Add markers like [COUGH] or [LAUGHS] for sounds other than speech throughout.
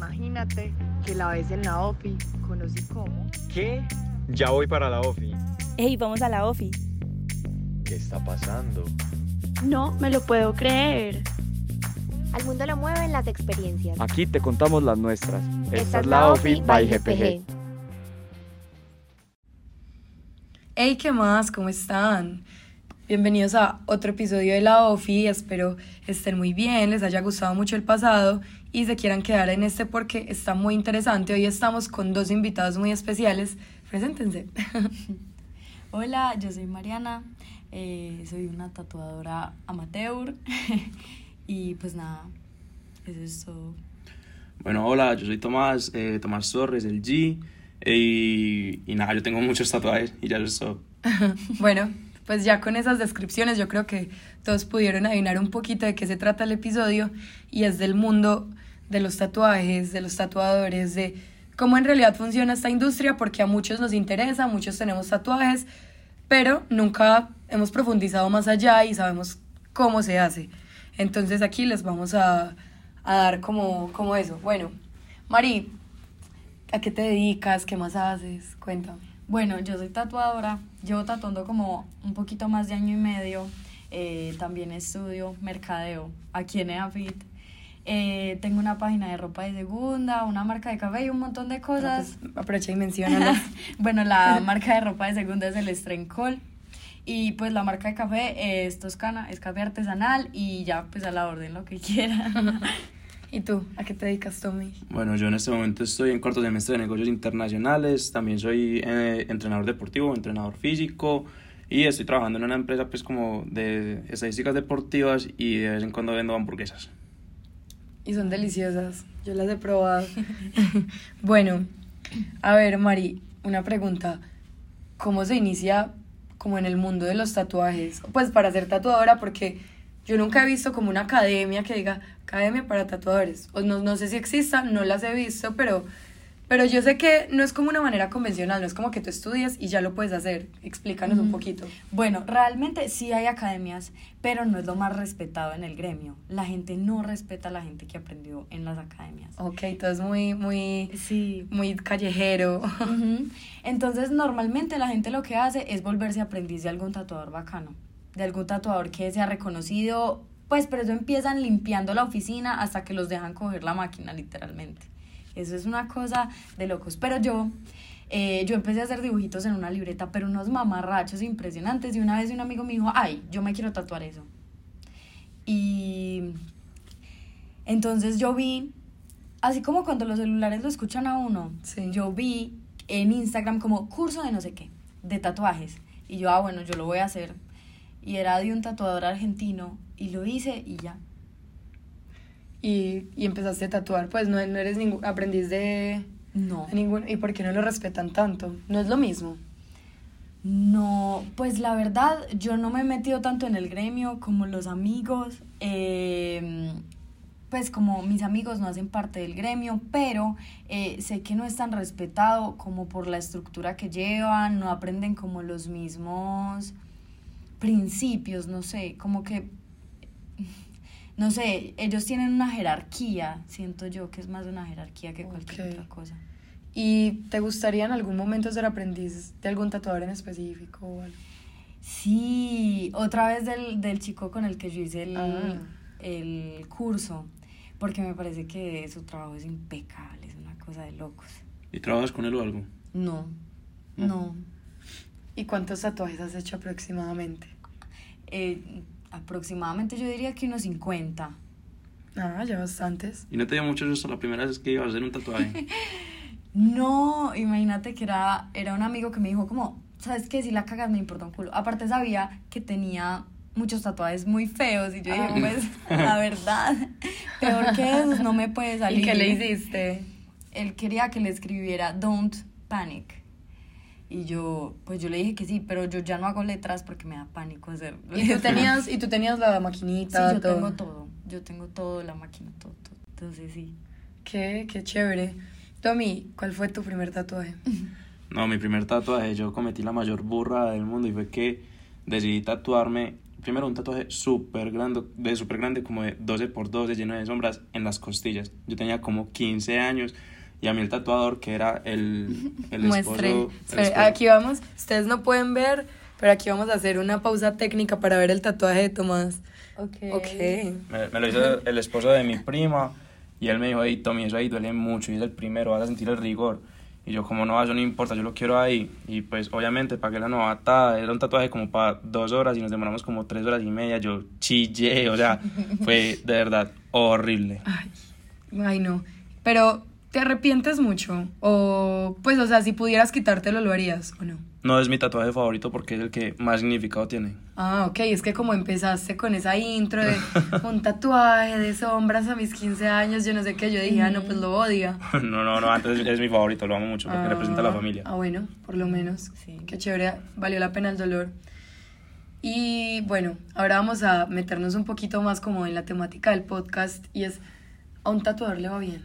Imagínate que la ves en la OFI, conocí cómo. ¿Qué? Ya voy para la OFI. ¡Ey, vamos a la OFI! ¿Qué está pasando? No, me lo puedo creer. Al mundo lo mueven las experiencias. Aquí te contamos las nuestras. Esta es la OFI by GPG. Hey, ¿qué más? ¿Cómo están? Bienvenidos a otro episodio de la OFI. Espero estén muy bien, les haya gustado mucho el pasado y se quieran quedar en este porque está muy interesante. Hoy estamos con dos invitados muy especiales. Preséntense. [LAUGHS] Hola, yo soy Mariana, eh, soy una tatuadora amateur [LAUGHS] y pues nada, eso es todo. Bueno, hola, yo soy Tomás, eh, Tomás Torres, el G. eh, y, y nada, yo tengo muchos tatuajes y ya eso es todo. bueno, pues ya con esas descripciones yo creo que todos pudieron adivinar un poquito de qué se trata el episodio y es del mundo de los tatuajes, de los tatuadores, de cómo en realidad funciona esta industria, porque a muchos nos interesa, muchos tenemos tatuajes, pero nunca hemos profundizado más allá y sabemos cómo se hace. Entonces aquí les vamos a, a dar como, como eso. Bueno, Mari, ¿a qué te dedicas? ¿Qué más haces? Cuéntame. Bueno, yo soy tatuadora, llevo tatuando como un poquito más de año y medio, eh, también estudio mercadeo aquí en EAFIT. Eh, tengo una página de ropa de segunda, una marca de café y un montón de cosas. Pues, aprovecha y menciona. [LAUGHS] bueno, la [LAUGHS] marca de ropa de segunda es el Strencol. Y pues la marca de café es Toscana, es café artesanal y ya pues a la orden lo que quieran. [LAUGHS] ¿Y tú? ¿A qué te dedicas, Tommy? Bueno, yo en este momento estoy en cuarto semestre de negocios internacionales, también soy eh, entrenador deportivo, entrenador físico y estoy trabajando en una empresa pues como de estadísticas deportivas y de vez en cuando vendo hamburguesas. Y son deliciosas, yo las he probado. [LAUGHS] bueno, a ver, Mari, una pregunta. ¿Cómo se inicia como en el mundo de los tatuajes? Pues para ser tatuadora, porque yo nunca he visto como una academia que diga academia para tatuadores. O no, no sé si exista, no las he visto, pero, pero yo sé que no es como una manera convencional, no es como que tú estudias y ya lo puedes hacer. Explícanos un poquito. Bueno, realmente sí hay academias, pero no es lo más respetado en el gremio. La gente no respeta a la gente que aprendió en las academias. Ok, todo es muy, muy, Sí. muy callejero. Entonces, normalmente la gente lo que hace es volverse aprendiz de algún tatuador bacano, de algún tatuador que sea reconocido, pues, pero eso empiezan limpiando la oficina hasta que los dejan coger la máquina, literalmente. Eso es una cosa de locos. Pero yo, eh, yo empecé a hacer dibujitos en una libreta, pero unos mamarrachos impresionantes. Y una vez un amigo me dijo, ay, yo me quiero tatuar eso. Y entonces yo vi, así como cuando los celulares lo escuchan a uno, Sí. yo vi en Instagram como curso de no sé qué, de tatuajes. Y yo, ah, bueno, yo lo voy a hacer. Y era de un tatuador argentino y lo hice y ya. Y, y empezaste a tatuar, pues no, no eres ningún aprendiz de, No. de ningún... ¿Y por qué no lo respetan tanto? No es lo mismo. No, pues la verdad, yo no me he metido tanto en el gremio como los amigos. eh, pues como mis amigos no hacen parte del gremio, pero eh, sé que no es tan respetado como por la estructura que llevan, no aprenden como los mismos principios, no sé, como que, no sé, ellos tienen una jerarquía, siento yo que es más una jerarquía que cualquier otra cosa. ¿Y te gustaría en algún momento ser aprendiz de algún tatuador en específico o algo? Sí, otra vez del, del chico con el que yo hice el, Ah. el curso, porque me parece que su trabajo es impecable, es una cosa de locos. ¿Y trabajas con él o algo? No, No. no. ¿Y cuántos tatuajes has hecho aproximadamente? Eh, aproximadamente yo diría que unos 50. Ah, ya bastantes. ¿Y no te dio mucho susto la primera vez que ibas a hacer un tatuaje? [LAUGHS] No, imagínate que era, era un amigo que me dijo como, ¿sabes qué? Si la cagas me importa un culo. Aparte sabía que tenía muchos tatuajes muy feos y yo dije, Ah. pues, la verdad, peor que esos no me puede salir. [LAUGHS] ¿Y qué le hiciste? él quería que le escribiera Don't Panic. Y yo, pues yo le dije que sí, pero yo ya no hago letras porque me da pánico hacer. [LAUGHS] ¿Y tú tenías, y tú tenías la Sí, maquinita? yo todo? tengo todo. Yo tengo todo, la máquina, todo, todo. Entonces sí. Qué, qué chévere. Tommy, ¿cuál fue tu primer tatuaje? [LAUGHS] No, mi primer tatuaje, yo cometí la mayor burra del mundo y fue que decidí tatuarme primero un tatuaje súper grande, de súper grande, como de 12 por 12, lleno de sombras en las costillas. Yo tenía como 15 años y a mí el tatuador, que era el, [LAUGHS] el Muestre. esposo... el Espere, esposo- aquí vamos, ustedes no pueden ver, pero aquí vamos a hacer una pausa técnica para ver el tatuaje de Tomás. Ok. Ok. Me, me lo hizo el esposo de mi prima y él me dijo, hey Tommy, eso ahí duele mucho y es el primero, vas a sentir el rigor. Y yo, como no, eso no importa, yo lo quiero ahí. Y pues obviamente pagué la novatada, era un tatuaje como para dos horas y nos demoramos como tres horas y media. Yo chillé, o sea, fue de verdad horrible. Ay, no. Pero, ¿te arrepientes mucho? O, pues, o sea, si pudieras quitártelo, ¿lo harías o no? No es mi tatuaje favorito porque es el que más significado tiene. Ah, ok, es que como empezaste con esa intro de [LAUGHS] un tatuaje de sombras a mis 15 años, yo no sé qué, yo dije, ah, no, pues lo odia. [LAUGHS] no, no, no, antes es mi favorito, lo amo mucho porque representa a la Ah, familia. Ah, bueno, por lo menos. Sí. Qué chévere, valió la pena el dolor. Y bueno, ahora vamos a meternos un poquito más como en la temática del podcast y es, ¿a un tatuador le va bien?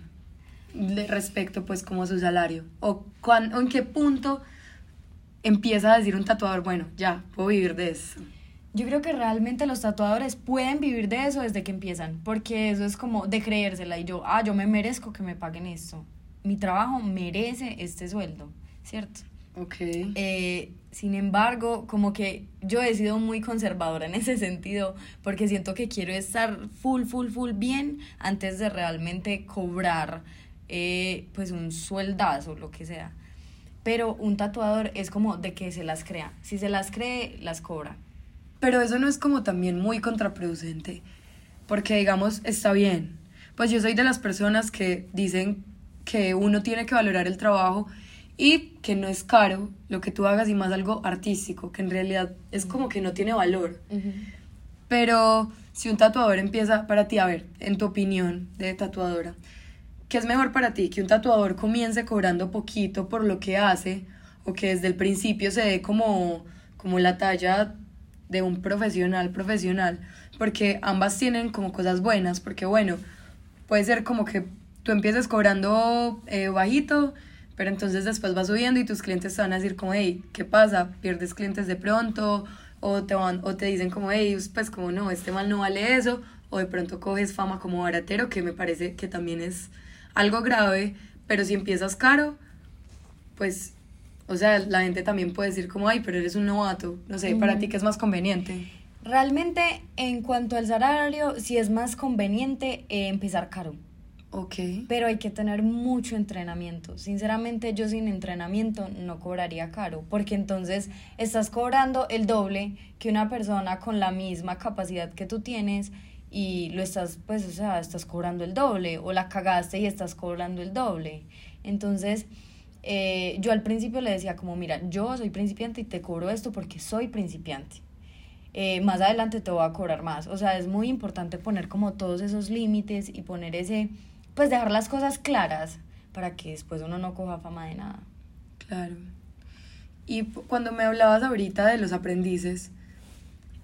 Respecto pues como a su salario. ¿O, cuán- o en qué punto empieza a decir un tatuador, bueno, ya, puedo vivir de eso? Yo creo que realmente los tatuadores pueden vivir de eso desde que empiezan, porque eso es como de creérsela y yo, ah, yo me merezco que me paguen esto. Mi trabajo merece este sueldo, ¿cierto? Ok. Eh, sin embargo, como que yo he sido muy conservadora [LAUGHS] en ese sentido, porque siento que quiero estar full, full, full bien antes de realmente cobrar eh, pues un sueldazo, lo que sea. Pero un tatuador es como de que se las crea. Si se las cree, las cobra. Pero eso no es como también muy contraproducente, porque digamos, está bien. Pues yo soy de las personas que dicen que uno tiene que valorar el trabajo y que no es caro lo que tú hagas y más algo artístico, que en realidad es como que no tiene valor. Pero si un tatuador empieza para ti, a ver, en tu opinión de tatuadora, ¿qué es mejor para ti? ¿Que un tatuador comience cobrando poquito por lo que hace o que desde el principio se dé como, como la talla de un profesional profesional? Porque ambas tienen como cosas buenas, porque bueno, puede ser como que tú empieces cobrando eh, bajito, pero entonces después vas subiendo y tus clientes te van a decir como, hey, ¿qué pasa? ¿Pierdes clientes de pronto? O te, van, o te dicen como, hey, pues como no, este mal no vale eso. O de pronto coges fama como baratero, que me parece que también es algo grave. Pero si empiezas caro, pues, o sea, la gente también puede decir como, ay, pero eres un novato. No sé, para ti qué es más conveniente. Realmente, en cuanto al salario, sí es más conveniente eh, empezar caro. Ok. Pero hay que tener mucho entrenamiento. Sinceramente, yo sin entrenamiento no cobraría caro, porque entonces estás cobrando el doble que una persona con la misma capacidad que tú tienes y lo estás, pues, o sea, estás cobrando el doble, o la cagaste y estás cobrando el doble. Entonces, eh, yo al principio le decía como, mira, yo soy principiante y te cobro esto porque soy principiante. Eh, más adelante te voy a cobrar más. O sea, es muy importante poner como todos esos límites y poner ese, pues dejar las cosas claras para que después uno no coja fama de nada. Claro. Y cuando me hablabas ahorita de los aprendices,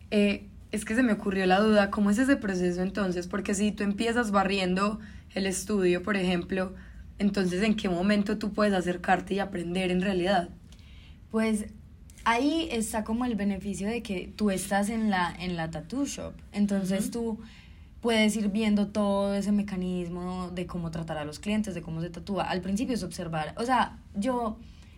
eh, es que se me ocurrió la duda, ¿cómo es ese proceso entonces? Porque si tú empiezas barriendo el estudio, por ejemplo, entonces ¿en qué momento tú puedes acercarte y aprender en realidad? Pues ahí está como el beneficio de que tú estás en la, en la tattoo shop. Entonces tú puedes ir viendo todo ese mecanismo de cómo tratar a los clientes, de cómo se tatúa. Al principio es observar. O sea, yo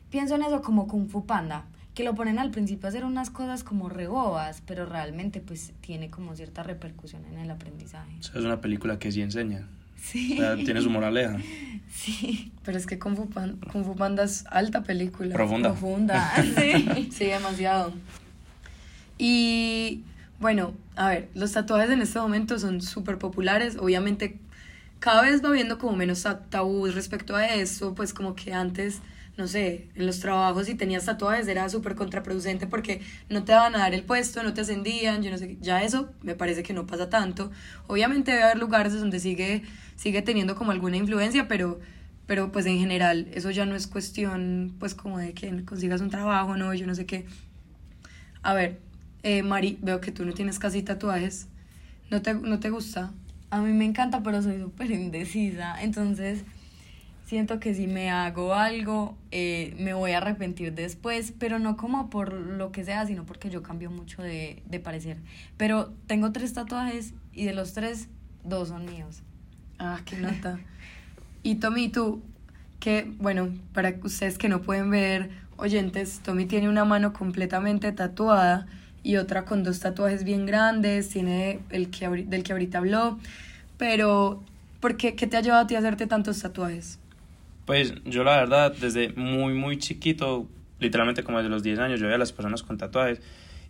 pienso en eso como Kung Fu Panda, que lo ponen al principio a hacer unas cosas como rebobas, pero realmente pues tiene como cierta repercusión en el aprendizaje. O sea, es una película que sí enseña. Sí. O sea, tiene su moraleja. [LAUGHS] Sí. Pero es que Kung Fu, Pan- Kung Fu Panda es alta película. Profunda. Profunda. [LAUGHS] Sí. Sí, demasiado. Y bueno, a ver, los tatuajes en este momento son súper populares. Obviamente, cada vez va habiendo como menos ta- tabús respecto a eso. Pues como que antes, no sé, en los trabajos si tenías tatuajes era súper contraproducente porque no te daban a dar el puesto, no te ascendían, yo no sé, ya eso me parece que no pasa tanto. Obviamente debe haber lugares donde sigue, sigue teniendo como alguna influencia, pero pero pues en general eso ya no es cuestión pues como de que consigas un trabajo, no, yo no sé qué. A ver, eh, Mari, veo que tú no tienes casi tatuajes. ¿No te, no te gusta? A mí me encanta, pero soy súper indecisa. Entonces, siento que si me hago algo, eh, me voy a arrepentir después, pero no como por lo que sea, sino porque yo cambio mucho de, de parecer. Pero tengo tres tatuajes y de los tres, dos son míos. Ah, qué nota. y Tommy, tú, que, bueno, para ustedes que no pueden ver, oyentes, Tommy tiene una mano completamente tatuada y otra con dos tatuajes bien grandes, tiene el que, del que ahorita habló, pero ¿por qué, qué te ha llevado a ti a hacerte tantos tatuajes? Pues yo la verdad, desde muy, muy chiquito, literalmente como desde los 10 años, yo veía a las personas con tatuajes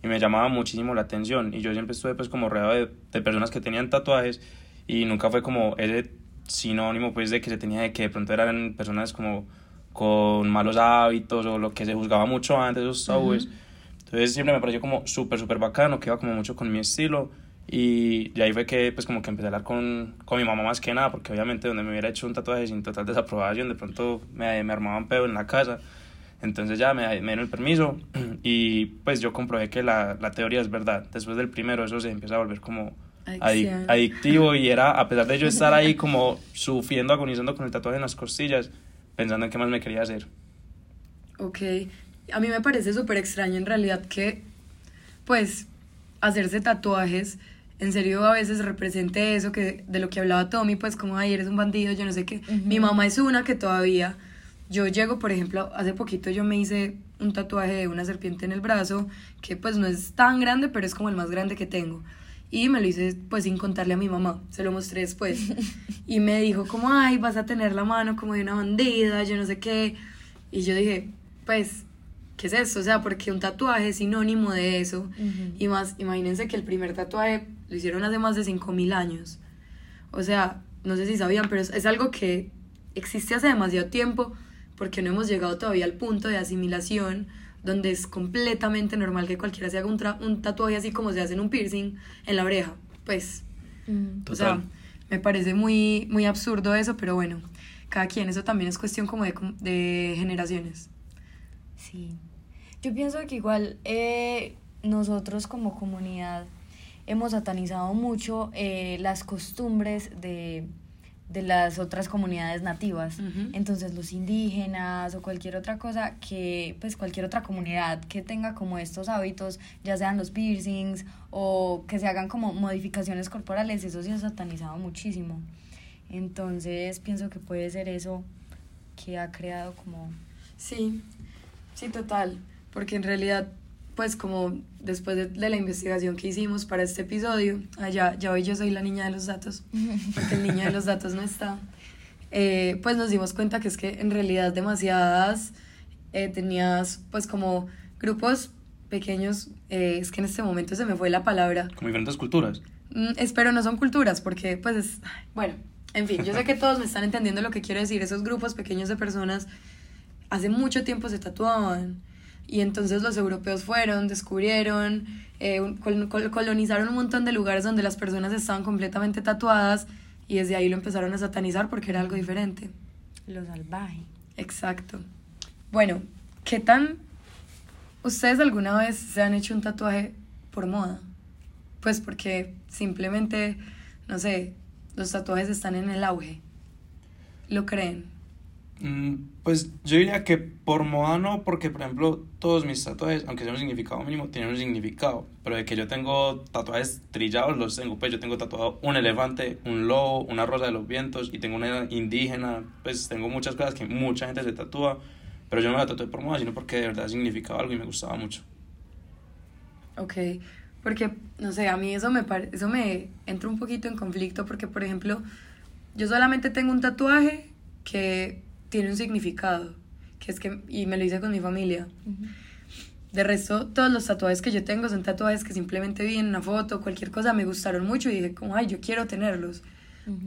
y me llamaba muchísimo la atención y yo siempre estuve pues como rodeado de, de personas que tenían tatuajes y nunca fue como ese sinónimo pues de que se tenía de que de pronto eran personas como con malos hábitos o lo que se juzgaba mucho antes, esos tabúes. Entonces siempre me pareció como súper, súper bacano, que iba como mucho con mi estilo. Y, ahí fue que pues como que empecé a hablar con, con mi mamá más que nada, porque obviamente donde me hubiera hecho un tatuaje sin total desaprobación, de pronto me, me armaban pedo en la casa. Entonces ya me, me dieron el permiso [CLEARS THROAT] y pues yo comprobé que la, la teoría es verdad. Después del primero eso se empieza a volver como adictivo y era, a pesar de yo estar ahí [LAUGHS] como sufriendo, agonizando con el tatuaje en las costillas, pensando en qué más me quería hacer. Ok, a mí me parece súper extraño en realidad que, pues, hacerse tatuajes, en serio a veces represente eso que de lo que hablaba Tommy, pues como, ay, eres un bandido, yo no sé qué. Mi mamá es una que todavía, yo llego, por ejemplo, hace poquito yo me hice un tatuaje de una serpiente en el brazo, que pues no es tan grande, pero es como el más grande que tengo. Y me lo hice pues sin contarle a mi mamá, se lo mostré después. [LAUGHS] y me dijo como, ay, vas a tener la mano como de una bandida, yo no sé qué. Y yo dije, pues, ¿qué es eso? O sea, porque un tatuaje es sinónimo de eso. Y más, imagínense que el primer tatuaje lo hicieron hace más de 5.000 años. O sea, no sé si sabían, pero es, es algo que existe hace demasiado tiempo porque no hemos llegado todavía al punto de asimilación donde es completamente normal que cualquiera se haga un, un tatuaje así como se hace en un piercing en la oreja. Pues, mm. o sea, me parece muy, muy absurdo eso, pero bueno, cada quien, eso también es cuestión como de, de generaciones. Sí, yo pienso que igual eh, nosotros como comunidad hemos satanizado mucho eh, las costumbres de de las otras comunidades nativas. Entonces los indígenas o cualquier otra cosa que, pues cualquier otra comunidad que tenga como estos hábitos, ya sean los piercings o que se hagan como modificaciones corporales, eso se ha satanizado muchísimo. Entonces pienso que puede ser eso que ha creado como... Sí, sí, total, porque en realidad pues como después de, la investigación que hicimos para este episodio, allá ya hoy yo soy la niña de los datos, porque el niño de los datos no está, eh, pues nos dimos cuenta que es que en realidad demasiadas eh, tenías pues como grupos pequeños, eh, es que en este momento se me fue la palabra. Como diferentes culturas. Mm, espero no son culturas, porque pues es, bueno, en fin, yo sé que todos me están entendiendo lo que quiero decir, esos grupos pequeños de personas hace mucho tiempo se tatuaban y entonces los europeos fueron, descubrieron, eh, colonizaron un montón de lugares donde las personas estaban completamente tatuadas y desde ahí lo empezaron a satanizar porque era algo diferente. Lo salvaje. Exacto. Bueno, ¿qué tan... ¿Ustedes alguna vez se han hecho un tatuaje por moda? Pues porque simplemente, no sé, los tatuajes están en el auge. ¿Lo creen? Mm, pues yo diría que por moda no, porque por ejemplo todos mis tatuajes, aunque sean un significado mínimo, tienen un significado. Pero de que yo tengo tatuajes trillados, los tengo. Pues yo tengo tatuado un elefante, un lobo, una rosa de los vientos y tengo una indígena. Pues tengo muchas cosas que mucha gente se tatúa. Pero yo no la tatué por moda, sino porque de verdad significaba algo y me gustaba mucho. Ok, porque no sé, a mí eso me, eso me entra un poquito en conflicto porque, por ejemplo, yo solamente tengo un tatuaje que tiene un significado, que es que, y me lo hice con mi familia. De resto, todos los tatuajes que yo tengo son tatuajes que simplemente vi en una foto, cualquier cosa, me gustaron mucho y dije como, ay, yo quiero tenerlos.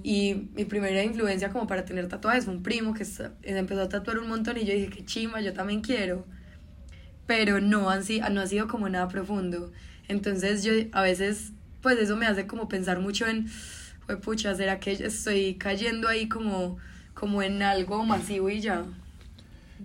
Y mi primera influencia como para tener tatuajes fue un primo que empezó a tatuar un montón y yo dije, qué chima, yo también quiero. Pero no, han, no ha sido como nada profundo. Entonces yo a veces, pues eso me hace como pensar mucho en, pucha, ¿será que estoy cayendo ahí como como en algo masivo y ya.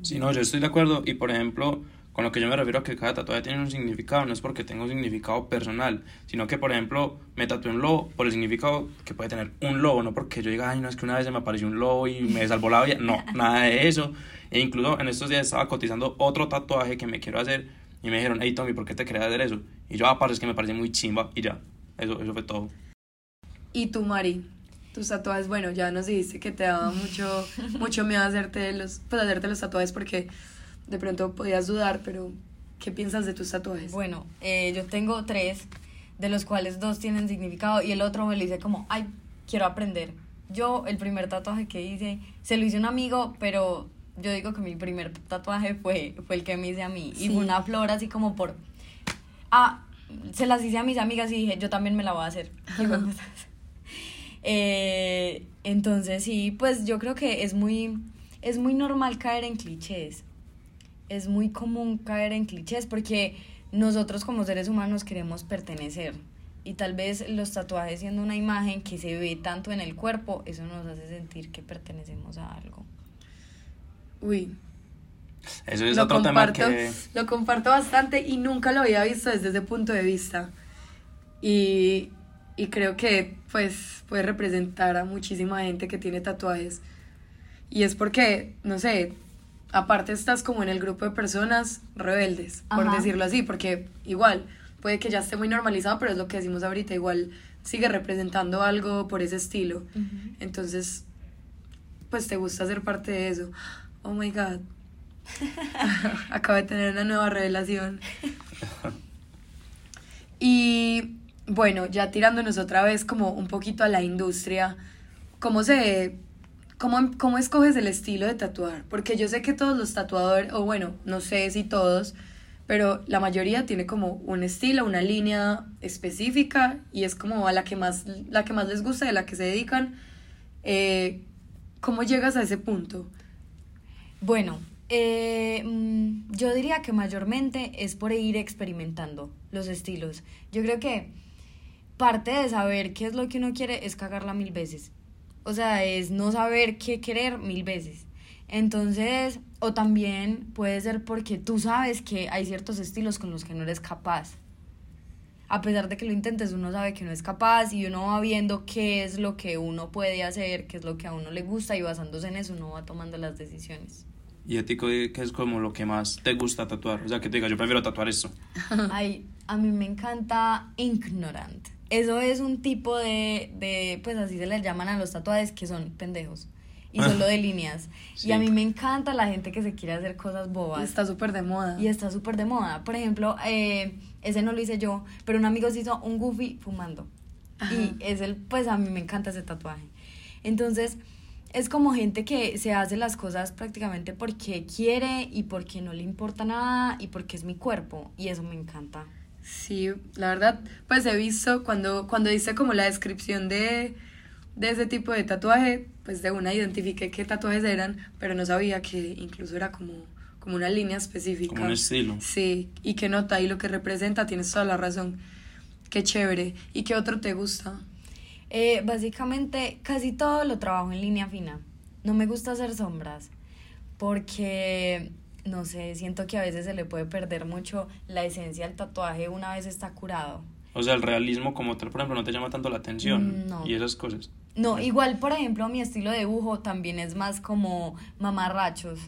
Sí, no, yo estoy de acuerdo. Y por ejemplo, Con lo que yo me refiero a que cada tatuaje tiene un significado, no es porque tenga un significado personal, sino que, por ejemplo, me tatué un lobo por el significado que puede tener un lobo, no porque yo diga, ay, no, es que una vez se me apareció un lobo y me salvó la vida. No, [LAUGHS] nada de eso. E incluso en estos días estaba cotizando otro tatuaje que me quiero hacer y me dijeron, hey, Tommy, ¿por qué te querías hacer eso? Y yo, ah, es que me parece muy chimba y ya. Eso, eso fue todo. ¿Y tú, Mari? Tus tatuajes, bueno, ya nos dijiste que te daba mucho, [LAUGHS] mucho miedo hacerte los, pues, hacerte los tatuajes porque de pronto podías dudar, pero ¿qué piensas de tus tatuajes? Bueno, eh, yo tengo tres, de los cuales dos tienen significado y el otro me lo hice como, ay, quiero aprender. Yo, el primer tatuaje que hice, se lo hice un amigo, pero yo digo que mi primer tatuaje fue, fue el que me hice a mí. Y fue una flor así como por... Ah, se las hice a mis amigas y dije, yo también me la voy a hacer. [LAUGHS] eh, entonces sí, pues yo creo que es muy, es muy normal caer en clichés. Es muy común caer en clichés porque nosotros como seres humanos queremos pertenecer. Y tal vez los tatuajes siendo una imagen que se ve tanto en el cuerpo, eso nos hace sentir que pertenecemos a algo. Uy. Eso es otro tema que... Lo comparto bastante y nunca lo había visto desde ese punto de vista. Y, y creo que pues puede representar a muchísima gente que tiene tatuajes. Y es porque, no sé, aparte estás como en el grupo de personas rebeldes, por decirlo así, porque igual puede que ya esté muy normalizado, pero es lo que decimos ahorita, igual sigue representando algo por ese estilo. Entonces, pues te gusta ser parte de eso. Oh my god. [LAUGHS] Acabo de tener una nueva revelación. Y [LAUGHS] bueno, ya tirándonos otra vez como un poquito a la industria, ¿cómo se cómo, cómo escoges el estilo de tatuar? Porque yo sé que todos los tatuadores, o bueno, no sé si todos, pero la mayoría tiene como un estilo, una línea específica y es como a la que más, la que más les gusta, de la que se dedican. Eh, ¿Cómo llegas a ese punto? Bueno, eh, mm, yo diría que mayormente es por ir experimentando los estilos. Yo creo que parte de saber qué es lo que uno quiere es cagarla mil veces. O sea, es no saber qué querer mil veces. Entonces, o también puede ser porque tú sabes que hay ciertos estilos con los que no eres capaz. A pesar de que lo intentes, uno sabe que no es capaz y uno va viendo qué es lo que uno puede hacer, qué es lo que a uno le gusta y basándose en eso uno va tomando las decisiones. ¿Y a ti qué es como lo que más te gusta tatuar? O sea, que te diga, yo prefiero tatuar esto. [LAUGHS] Ay, a mí me encanta ignorant. Eso es un tipo de, de, pues así se les llaman a los tatuajes, que son pendejos. Y solo [LAUGHS] de líneas. Y a mí me encanta la gente que se quiere hacer cosas bobas. está súper de moda. Y está súper de moda. Por ejemplo, eh, ese no lo hice yo, pero un amigo se hizo un goofy fumando. Y es el, pues a mí me encanta ese tatuaje. Entonces, es como gente que se hace las cosas prácticamente porque quiere y porque no le importa nada y porque es mi cuerpo y eso me encanta. Sí, la verdad, pues he visto cuando, cuando hice como la descripción de, de ese tipo de tatuaje, pues de una identifiqué qué tatuajes eran, pero no sabía que incluso era como, como una línea específica. Como un estilo. Sí, y qué nota y lo que representa, tienes toda la razón. Qué chévere. ¿Y qué otro te gusta? Eh, básicamente casi todo lo trabajo en línea fina. No me gusta hacer sombras porque, no sé, siento que a veces se le puede perder mucho la esencia al tatuaje una vez está curado. O sea, el realismo como tal, por ejemplo, no te llama tanto la atención no. y esas cosas. No, igual, por ejemplo, mi estilo de dibujo también es más como mamarrachos.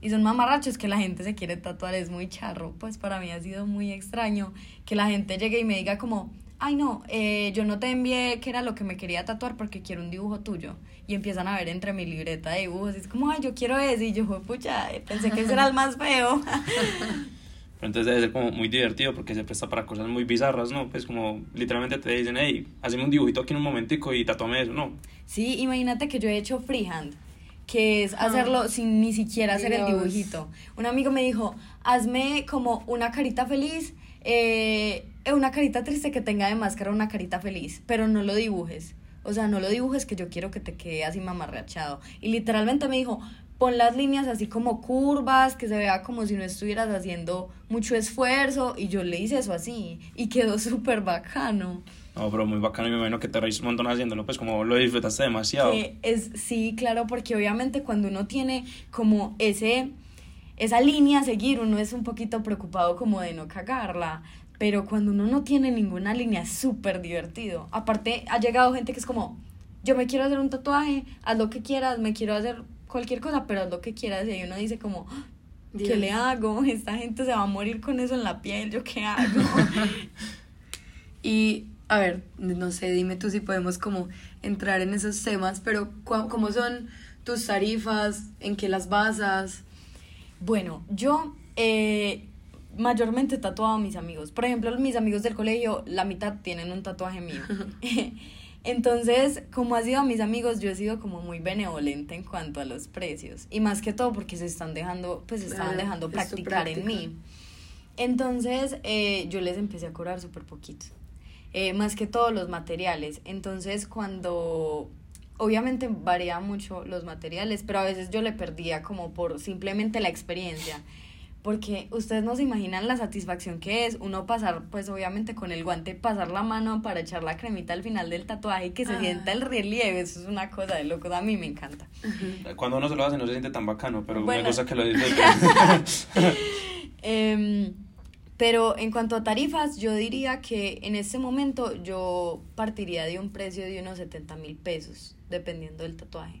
Y son mamarrachos que la gente se quiere tatuar, es muy charro. Pues para mí ha sido muy extraño que la gente llegue y me diga como, ay no, eh, yo no te envié que era lo que me quería tatuar porque quiero un dibujo tuyo. Y empiezan a ver entre mi libreta de dibujos, y es como, ay, yo quiero ese. Y yo, pucha, pensé que ese era el más feo. [LAUGHS] Pero entonces debe ser como muy divertido porque se presta para cosas muy bizarras, ¿no? Pues como literalmente te dicen, hey, hazme un dibujito aquí en un momentico y tatúame eso, ¿no? Sí, imagínate que yo he hecho freehand, que es hacerlo sin ni siquiera hacer el dibujito. Un amigo me dijo, hazme como una carita feliz eh, una carita triste que tenga de máscara una carita feliz, pero no lo dibujes. O sea, no lo dibujes que yo quiero que te quede así mamarrachado. Y literalmente me dijo, pon las líneas así como curvas, que se vea como si no estuvieras haciendo mucho esfuerzo. Y yo le hice eso así y quedó [LAUGHS] súper bacano. No, pero muy bacano y me imagino que te reís un montón haciéndolo, pues como lo disfrutaste demasiado. es, sí, claro, porque obviamente cuando uno tiene como ese esa línea a seguir, uno es un poquito preocupado como de no cagarla, pero cuando uno no tiene ninguna línea es súper divertido. Aparte, ha llegado gente que es como, yo me quiero hacer un tatuaje, haz lo que quieras, me quiero hacer cualquier cosa, pero haz lo que quieras. Y uno dice como, ¿qué Dios. le hago? [LAUGHS] Esta gente se va a morir con eso en la piel, ¿yo qué hago? [LAUGHS] Y, a ver, no sé, dime tú si podemos como entrar en esos temas, pero ¿cómo son tus tarifas? ¿En qué las basas? Bueno, yo eh, mayormente tatuado a mis amigos. Por ejemplo, mis amigos del colegio, la mitad tienen un tatuaje mío. [LAUGHS] [LAUGHS] Entonces, como ha sido a mis amigos, yo he sido como muy benevolente en cuanto a los precios. Y más que todo porque se están dejando, pues se estaban dejando practicar en mí. Entonces, eh, yo les empecé a cobrar súper poquito. Eh, más que todos los materiales. Entonces, cuando obviamente varía mucho los materiales, pero a veces yo le perdía como por simplemente la experiencia. Porque ustedes no se imaginan la satisfacción que es uno pasar, pues obviamente con el guante, pasar la mano para echar la cremita al final del tatuaje y que se Ah. sienta el relieve. Eso es una cosa de locos. A mí me encanta. Cuando uno se lo hace no se siente tan bacano, pero Bueno. me gusta que lo disfruten. [LAUGHS] Em, pero en cuanto a tarifas, yo diría que en este momento yo partiría de un precio de unos 70 mil pesos, dependiendo del tatuaje.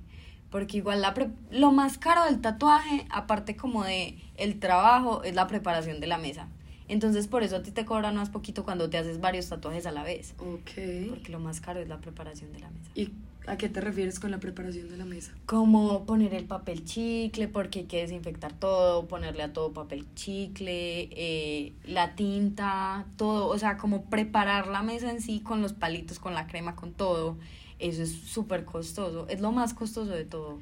Porque igual la pre- lo más caro del tatuaje, aparte como de el trabajo, es la preparación de la mesa. Entonces por eso a ti te cobran más poquito cuando te haces varios tatuajes a la vez. Ok. Porque lo más caro es la preparación de la mesa. ¿Y a qué te refieres con la preparación de la mesa? Como poner el papel chicle, porque hay que desinfectar todo, ponerle a todo papel chicle, eh, la tinta, todo, o sea, como preparar la mesa en sí con los palitos, con la crema, con todo. Eso es súper costoso, es lo más costoso de todo.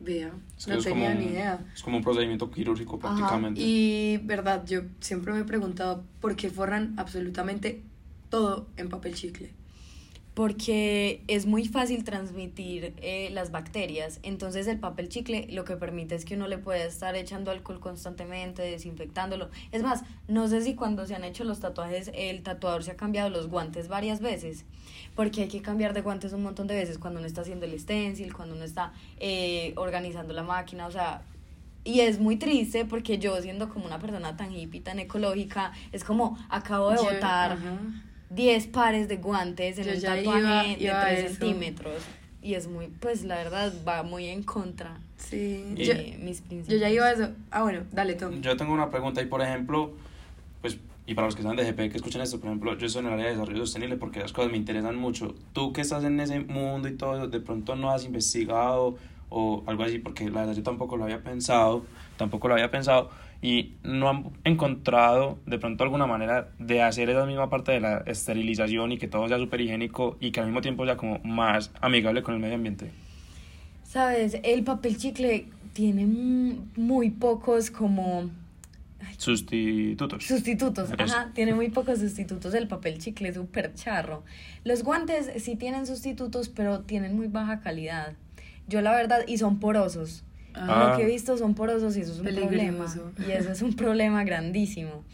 Vea, Es que no tenía ni idea. Es como un procedimiento quirúrgico Ajá, prácticamente. Y verdad, yo siempre me he preguntado por qué forran absolutamente todo en papel chicle. Porque es muy fácil transmitir eh, las bacterias. Entonces el papel chicle lo que permite es que uno le pueda estar echando alcohol constantemente, desinfectándolo. Es más, no sé si cuando se han hecho los tatuajes el tatuador se ha cambiado los guantes varias veces, porque hay que cambiar de guantes un montón de veces cuando uno está haciendo el stencil, cuando uno está eh, organizando la máquina, o sea... Y es muy triste porque yo siendo como una persona tan hippie, tan ecológica, es como acabo de Yo- botar ajá. 10 pares de guantes en Yo un ya tatuaje iba- de iba a 3 eso. centímetros. Y es muy, pues la verdad, va muy en contra Sí, de yo, mis principios. yo ya iba a eso. Ah, bueno, dale, Tom. Yo tengo una pregunta y por ejemplo, pues, y para los que están de GP que escuchan esto, por ejemplo, yo estoy en el área de desarrollo sostenible porque las cosas me interesan mucho. Tú que estás en ese mundo y todo, de pronto no has investigado o algo así, porque la verdad yo tampoco lo había pensado, tampoco lo había pensado y no han encontrado de pronto alguna manera de hacer esa misma parte de la esterilización y que todo sea súper higiénico y que al mismo tiempo sea como más amigable con el medio ambiente. Sabes, el papel chicle tiene mu- muy pocos como Sustitutos. sustitutos. Ajá, tiene muy pocos sustitutos el papel chicle, súper charro. Los guantes sí tienen sustitutos, pero tienen muy baja calidad. Yo la verdad, y son porosos. Ah. Lo que he visto son porosos y eso es un problema. Peligroso. Y eso es un problema grandísimo.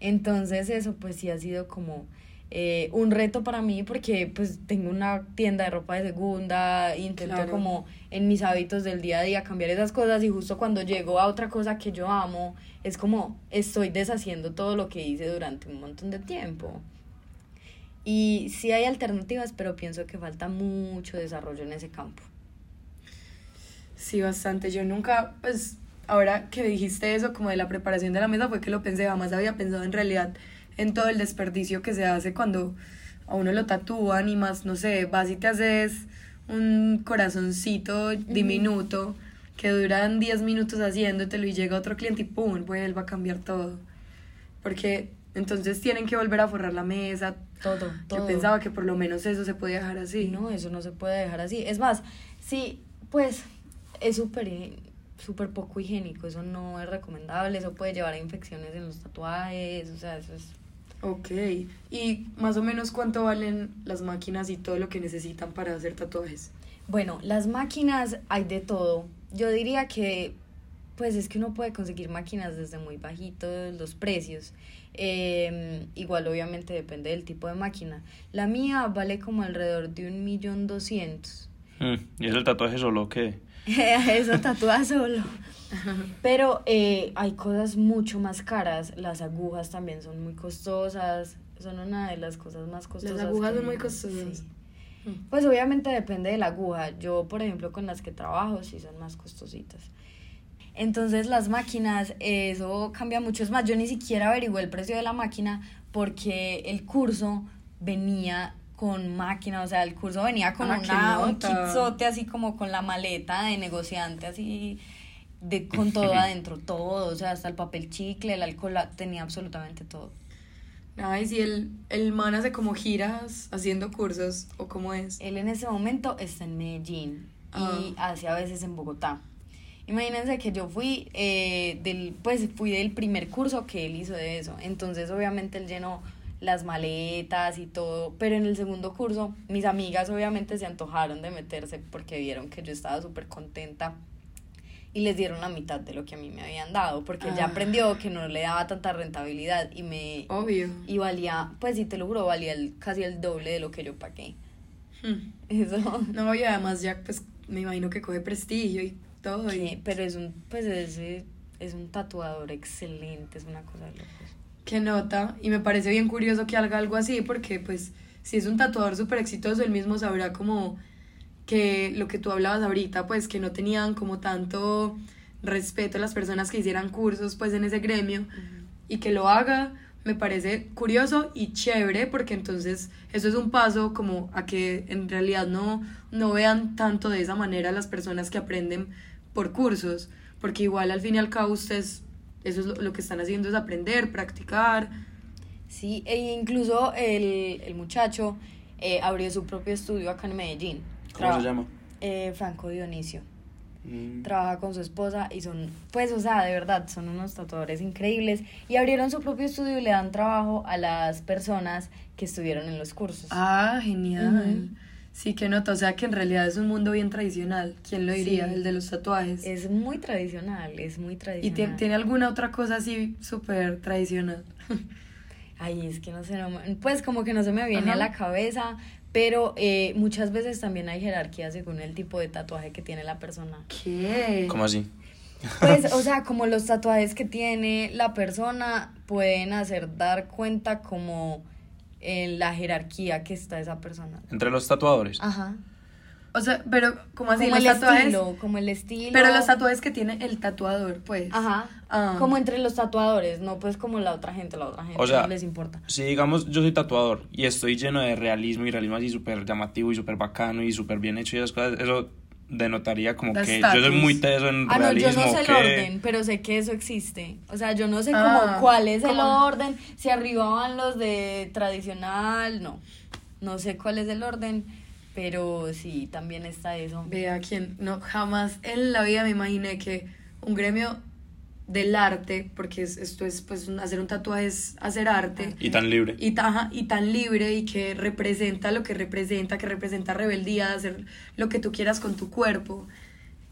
Entonces eso pues sí ha sido como eh, un reto para mí porque pues tengo una tienda de ropa de segunda, intento Claro. como en mis hábitos del día a día cambiar esas cosas y justo cuando llego a otra cosa que yo amo es como estoy deshaciendo todo lo que hice durante un montón de tiempo. Y sí hay alternativas, pero pienso que falta mucho desarrollo en ese campo. Sí, bastante. Yo nunca, pues, ahora que dijiste eso, como de la preparación de la mesa, fue que lo pensé, jamás había pensado en realidad en todo el desperdicio que se hace cuando a uno lo tatúan y más, no sé, vas y te haces un corazoncito diminuto que duran 10 minutos haciéndotelo y llega otro cliente y pum, vuelve a cambiar todo. Porque entonces tienen que volver a forrar la mesa. Todo, Yo todo. pensaba que por lo menos eso se podía dejar así. No, eso no se puede dejar así. Es más, sí, pues es súper súper poco higiénico, eso no es recomendable, eso puede llevar a infecciones en los tatuajes, o sea, eso es... Ok, y más o menos cuánto valen las máquinas y todo lo que necesitan para hacer tatuajes. Bueno, las máquinas hay de todo. Yo diría que, pues es que uno puede conseguir máquinas desde muy bajitos los precios. Eh, igual obviamente depende del tipo de máquina. La mía vale como alrededor de un millón doscientos. Mm, ¿Y es el tatuaje solo qué? [LAUGHS] Eso tatúa solo. Pero eh, hay cosas mucho más caras. Las agujas también son muy costosas. Son una de las cosas más costosas. Las agujas que- son muy costosas. sí. Mm. Pues obviamente depende de la aguja. Yo, por ejemplo, con las que trabajo, sí son más costositas. Entonces las máquinas, eso cambia mucho. Es más, yo ni siquiera averigué el precio de la máquina porque el curso venía con máquina, o sea, el curso venía con Ah, una, un nota. kitzote así como con la maleta de negociante, así de con todo [LAUGHS] adentro, todo, o sea, hasta el papel chicle, el alcohol, la- tenía absolutamente todo. Ay, si el, el man hace como giras haciendo cursos, o cómo es. Él en ese momento está en Medellín y Ah. hace a veces en Bogotá. Imagínense que yo fui eh, del, pues fui del primer curso que él hizo de eso. Entonces, obviamente, él llenó las maletas y todo. Pero en el segundo curso, mis amigas obviamente se antojaron de meterse porque vieron que yo estaba súper contenta y les dieron la mitad de lo que a mí me habían dado. Porque ya Ah. aprendió que no le daba tanta rentabilidad y me. Obvio. Y valía, pues sí te lo juro, valía el- casi el doble de lo que yo pagué. Hmm. Eso. [LAUGHS] No, y además ya, pues, me imagino que coge prestigio y todo. Sí, Y pero es un, pues es, es un tatuador excelente, es una cosa locos. Qué nota. Y me parece bien curioso que haga algo así, porque, pues, si es un tatuador súper exitoso, él mismo sabrá como que lo que tú hablabas ahorita, pues, que no tenían como tanto respeto a las personas que hicieran cursos, pues, en ese gremio. y que lo haga me parece curioso y chévere porque entonces eso es un paso como a que en realidad no, no vean tanto de esa manera a las personas que aprenden por cursos, porque igual al fin y al cabo ustedes, eso es lo, lo que están haciendo es aprender, practicar. Sí, e incluso el, el muchacho eh, abrió su propio estudio acá en Medellín. ¿Cómo Traba- se llama? Eh, Franco Dionisio. Mm. Trabaja con su esposa y son, pues, o sea, de verdad, son unos tatuadores increíbles. Y abrieron su propio estudio y le dan trabajo a las personas que estuvieron en los cursos. Ah, genial. Ujú. Sí, que nota, o sea que en realidad es un mundo bien tradicional. ¿Quién lo diría? Sí. El de los tatuajes. Es muy tradicional, es muy ¿Y tradicional. tie- tiene alguna otra cosa así súper tradicional? [LAUGHS] Ay, es que no sé, no me- pues como que no se me viene Ajá. a la cabeza, pero eh, muchas veces también hay jerarquía según el tipo de tatuaje que tiene la persona. ¿Qué? ¿Cómo así? Pues, o [LAUGHS] sea, como los tatuajes que tiene la persona pueden hacer dar cuenta como en la jerarquía que está esa persona. Entre los tatuadores. Ajá. O sea, pero como así, como los el tatuajes. estilo, como el estilo. Pero los tatuajes que tiene el tatuador, pues. Ajá. Ah. Como entre los tatuadores, no pues como la otra gente, la otra gente O sea, no les importa. Si digamos yo soy tatuador y estoy lleno de realismo y realismo así súper llamativo y súper bacano y súper bien hecho y esas cosas, eso denotaría como que yo soy muy teso en Ah, no, yo realismo. no sé el ¿qué? orden, pero sé que eso existe. O sea, yo no sé Ah, como cuál es el orden, si arriba van los de tradicional, no. No sé cuál es el orden, pero sí, también está eso. Vea quién. No, jamás en la vida me imaginé que un gremio del arte, porque es- esto es, pues, hacer un tatuaje es hacer arte. Y tan libre. y, taja, y tan libre y que representa lo que representa, que representa rebeldía, hacer lo que tú quieras con tu cuerpo,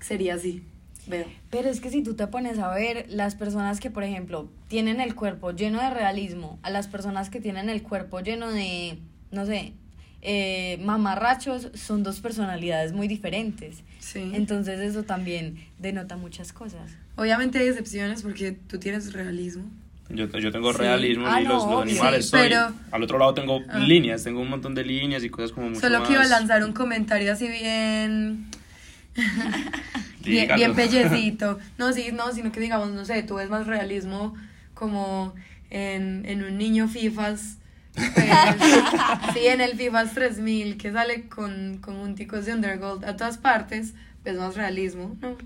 sería así. Veo. Pero es que si tú te pones a ver, las personas que, por ejemplo, tienen el cuerpo lleno de realismo, a las personas que tienen el cuerpo lleno de, no sé, eh, mamarrachos, son dos personalidades muy diferentes. Sí. Entonces eso también denota muchas cosas. Obviamente hay excepciones porque tú tienes realismo. Yo, yo tengo Sí. realismo Ah, y los, no, los animales Sí, soy. pero- Al otro lado tengo Ah. líneas, tengo un montón de líneas y cosas como mucho Solo más... que iba a lanzar un comentario así bien... [LAUGHS] bien, bien pellecito. [LAUGHS] No, sí, no, sino que digamos, no sé, tú ves más realismo como en, en un niño FIFAs. Pues, [LAUGHS] sí, en el FIFAs 3000 que sale con, con un ticos de Undergold a todas partes, ves más realismo, ¿no?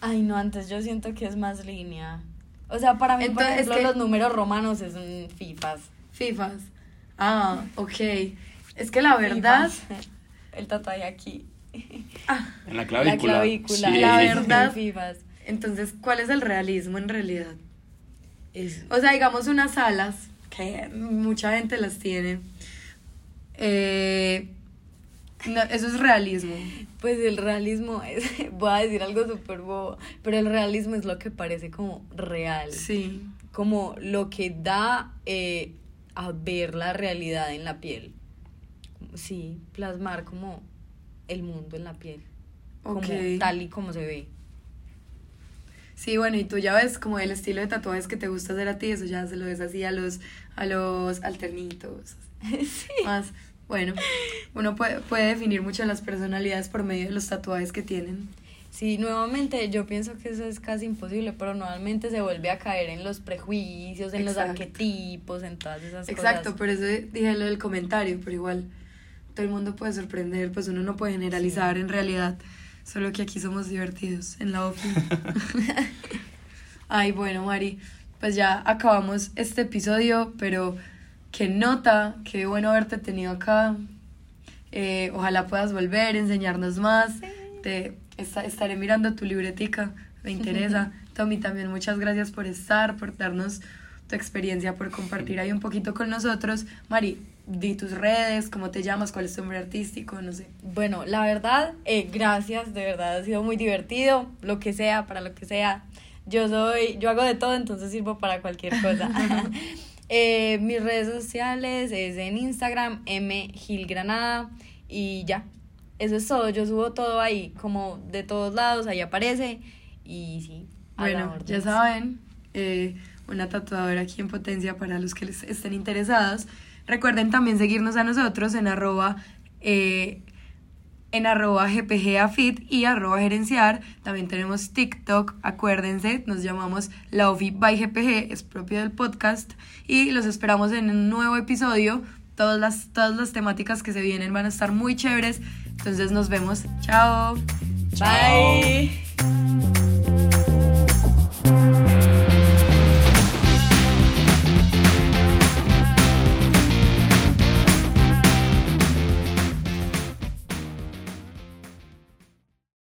Ay, no, antes yo siento que es más línea. O sea, para mí, Entonces, por ejemplo, es que- los números romanos es un FIFAs. FIFAs. Ah, ok. Es que la verdad, FIFAs. [LAUGHS] El tatuaje aquí. [LAUGHS] En la La clavícula. clavícula. Sí. La es verdad- FIFAs. entonces, ¿cuál es el realismo en realidad? Es- O sea, digamos unas alas, que mucha gente las tiene. Eh, no, eso es realismo. Pues el realismo es, [LAUGHS] voy a decir algo súper bobo, pero el realismo es lo que parece como real, Sí. como lo que da eh, a ver la realidad en la piel. Sí, plasmar como el mundo en la piel, como Ok. tal y como se ve. Sí, bueno, y tú ya ves como el estilo de tatuajes que te gusta hacer a ti, eso ya se lo ves así a los, a los alternitos. [LAUGHS] Más, bueno, uno puede, puede definir mucho las personalidades por medio de los tatuajes que tienen. Sí, nuevamente yo pienso que eso es casi imposible, pero nuevamente se vuelve a caer en los prejuicios, en los Exacto. arquetipos, en todas esas Exacto, cosas. por eso dije lo del comentario, pero igual todo el mundo puede sorprender, pues uno no puede generalizar en realidad, solo que aquí somos divertidos en la OFI. [LAUGHS] [LAUGHS] Ay, bueno, Mari, pues ya acabamos este episodio, pero qué nota, qué bueno haberte tenido acá. Eh, ojalá puedas volver, enseñarnos más. Te esta- estaré mirando tu libretica, me interesa. [LAUGHS] Tommy, también muchas gracias por estar, por darnos tu experiencia, por compartir ahí un poquito con nosotros. Mari, di tus redes, cómo te llamas, cuál es tu nombre artístico, no sé. Bueno, la verdad, eh, gracias, de verdad ha sido muy divertido, lo que sea, para lo que sea. Yo soy, yo hago de todo, entonces sirvo para cualquier cosa. [LAUGHS] [LAUGHS] Eh, mis redes sociales es en Instagram, mgilgranada, y ya, eso es todo, yo subo todo ahí, como de todos lados, ahí aparece, y sí. Bueno, ya saben, eh, una tatuadora aquí en potencia para los que les estén interesados. Recuerden también seguirnos a nosotros en arroba, eh, en arroba gpgafit y arroba gerenciar. También tenemos TikTok, acuérdense, nos llamamos Laofi by GPG, es propio del podcast. Y los esperamos en un nuevo episodio. Todas las, todas las temáticas que se vienen van a estar muy chéveres. Entonces nos vemos. Chao. Bye.